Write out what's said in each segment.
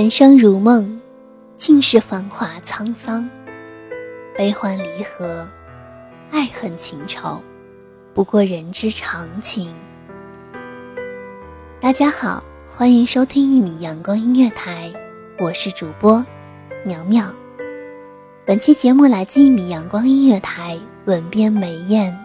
人生如梦，尽是繁华沧桑，悲欢离合，爱恨情仇，不过人之常情。大家好，欢迎收听一米阳光音乐台，我是主播苗苗。本期节目来自一米阳光音乐台，文编梅艳。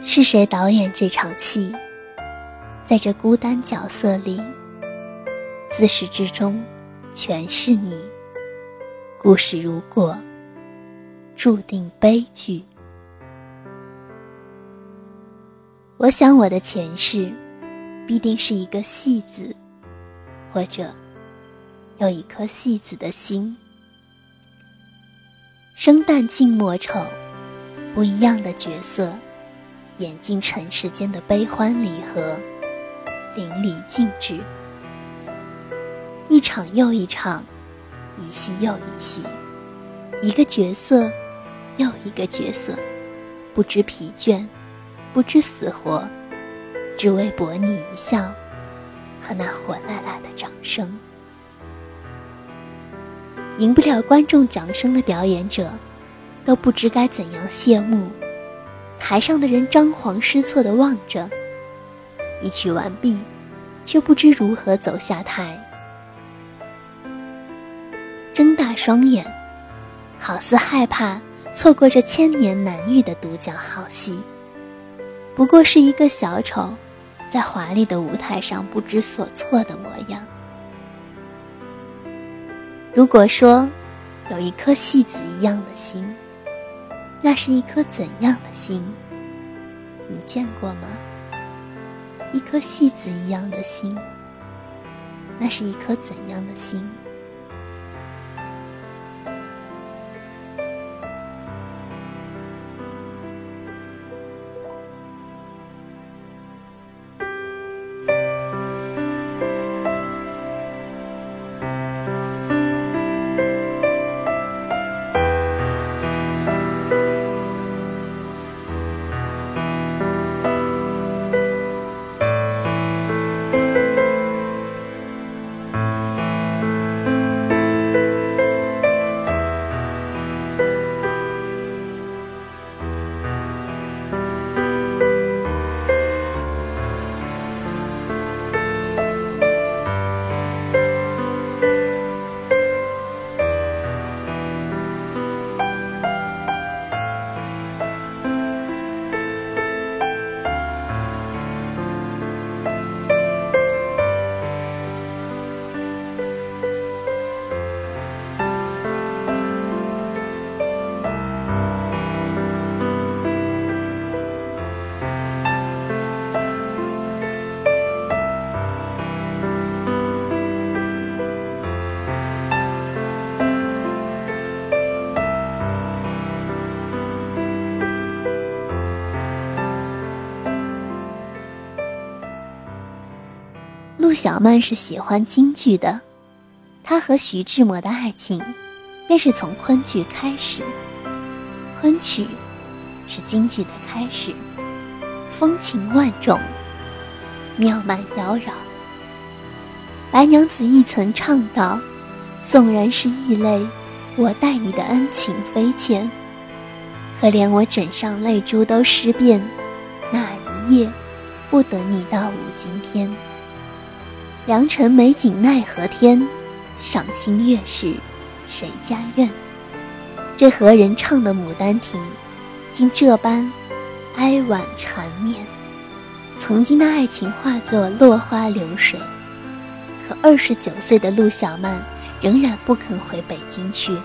是谁导演这场戏？在这孤单角色里。自始至终，全是你。故事如果注定悲剧，我想我的前世必定是一个戏子，或者有一颗戏子的心。生旦净末丑，不一样的角色，演尽尘世间的悲欢离合，淋漓尽致。一场又一场，一戏又一戏，一个角色又一个角色，不知疲倦，不知死活，只为博你一笑和那火辣辣的掌声。赢不了观众掌声的表演者，都不知该怎样谢幕。台上的人张皇失措地望着，一曲完毕，却不知如何走下台。双眼，好似害怕错过这千年难遇的独角好戏。不过是一个小丑，在华丽的舞台上不知所措的模样。如果说有一颗戏子一样的心，那是一颗怎样的心？你见过吗？一颗戏子一样的心，那是一颗怎样的心？小曼是喜欢京剧的，她和徐志摩的爱情，便是从昆剧开始。昆曲是京剧的开始，风情万种，妙曼妖娆。白娘子亦曾唱道：“纵然是异类，我待你的恩情非浅，可怜我枕上泪珠都湿遍，那一夜不等你到五更天。良辰美景奈何天，赏心悦事谁家院？这何人唱的《牡丹亭》，竟这般哀婉缠绵？曾经的爱情化作落花流水，可二十九岁的陆小曼仍然不肯回北京去。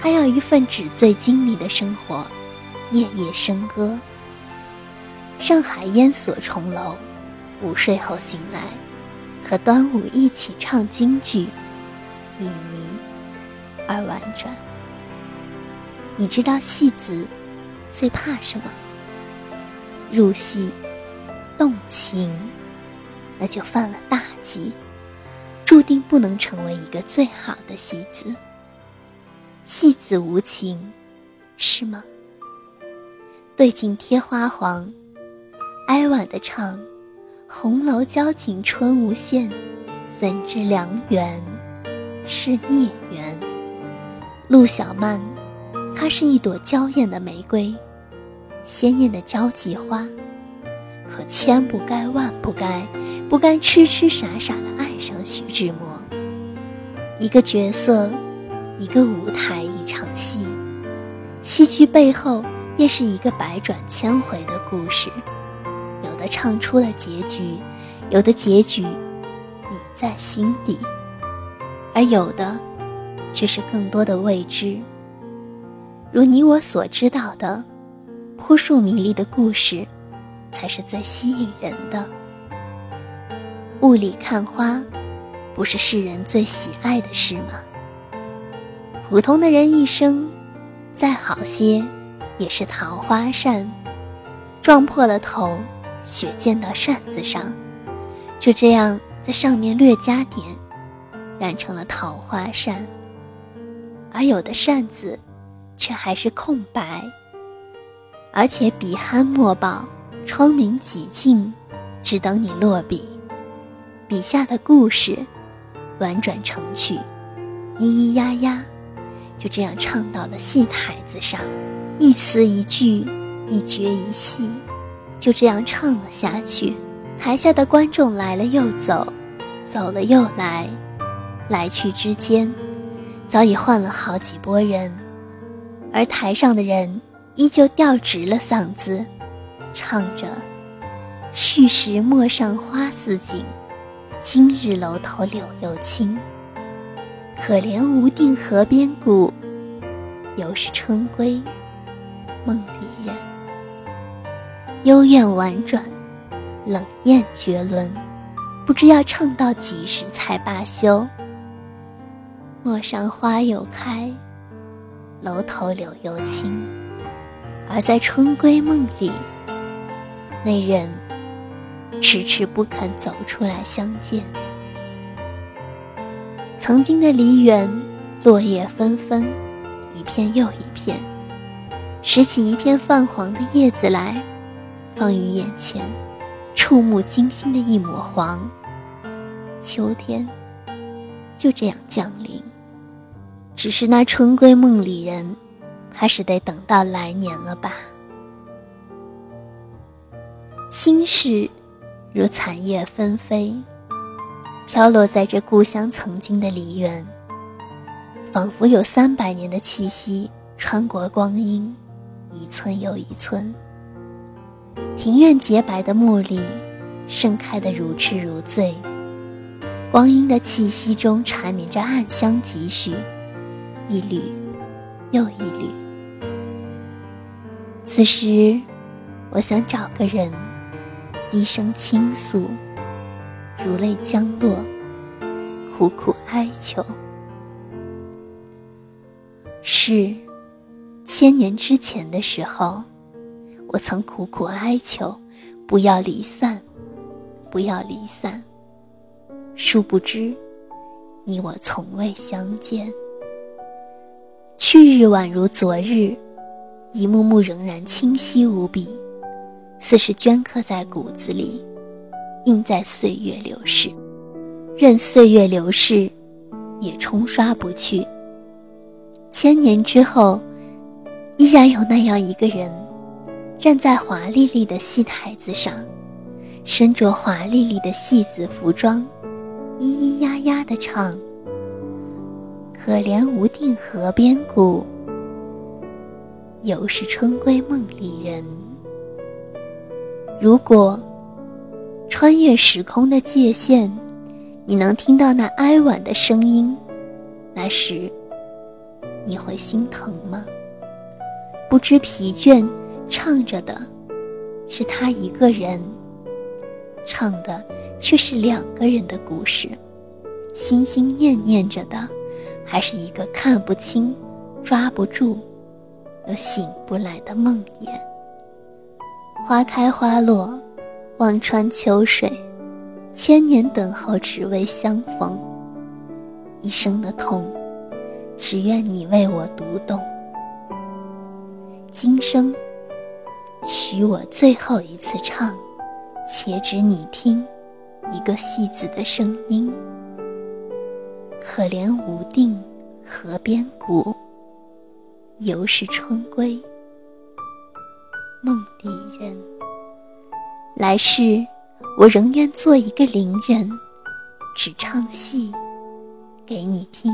她要一份纸醉金迷的生活，夜夜笙歌。上海烟锁重楼，午睡后醒来。和端午一起唱京剧，旖旎而婉转。你知道戏子最怕什么？入戏动情，那就犯了大忌，注定不能成为一个最好的戏子。戏子无情，是吗？对镜贴花黄，哀婉的唱。红楼交景春无限，怎知良缘是孽缘？陆小曼，她是一朵娇艳的玫瑰，鲜艳的交际花，可千不该万不该，不该痴痴傻傻的爱上徐志摩。一个角色，一个舞台，一场戏，戏剧背后便是一个百转千回的故事。的唱出了结局，有的结局你在心底，而有的却是更多的未知。如你我所知道的，扑朔迷离的故事，才是最吸引人的。雾里看花，不是世人最喜爱的事吗？普通的人一生，再好些，也是桃花扇，撞破了头。血溅到扇子上，就这样在上面略加点，染成了桃花扇。而有的扇子，却还是空白，而且笔酣墨饱，窗明几净，只等你落笔。笔下的故事，婉转成曲，咿咿呀呀，就这样唱到了戏台子上，一词一句，一绝一戏。就这样唱了下去，台下的观众来了又走，走了又来，来去之间，早已换了好几拨人，而台上的人依旧调直了嗓子，唱着：“去时陌上花似锦，今日楼头柳又青。可怜无定河边骨，犹是春归梦里人。”幽怨婉转，冷艳绝伦，不知要唱到几时才罢休。陌上花又开，楼头柳又青，而在春归梦里，那人迟迟不肯走出来相见。曾经的梨园，落叶纷纷，一片又一片，拾起一片泛黄的叶子来。放于眼前，触目惊心的一抹黄。秋天就这样降临，只是那春归梦里人，还是得等到来年了吧。心事如残叶纷飞，飘落在这故乡曾经的梨园，仿佛有三百年的气息穿过光阴，一寸又一寸。庭院洁白的茉莉，盛开的如痴如醉。光阴的气息中缠绵着暗香几许，一缕又一缕。此时，我想找个人，低声倾诉，如泪将落，苦苦哀求。是，千年之前的时候。我曾苦苦哀求，不要离散，不要离散。殊不知，你我从未相见。去日宛如昨日，一幕幕仍然清晰无比，似是镌刻在骨子里，印在岁月流逝。任岁月流逝，也冲刷不去。千年之后，依然有那样一个人，站在华丽丽的戏台子上，身着华丽丽的戏子服装，咿咿呀呀地唱：“可怜无定河边骨，犹是春闺梦里人。”如果穿越时空的界限，你能听到那哀婉的声音，那时你会心疼吗？不知疲倦，唱着的是他一个人，唱的却是两个人的故事，心心念念着的，还是一个看不清、抓不住、又醒不来的梦魇。花开花落，望穿秋水，千年等候只为相逢。一生的痛，只愿你为我读懂。今生，许我最后一次唱，且只你听，一个戏子的声音。可怜无定河边骨，犹是春归。梦里人，来世我仍愿做一个伶人，只唱戏给你听。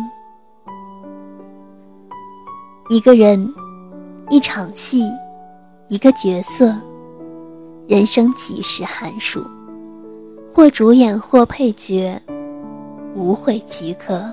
一个人，一场戏，一个角色，人生几时寒暑？或主演，或配角，无悔即可。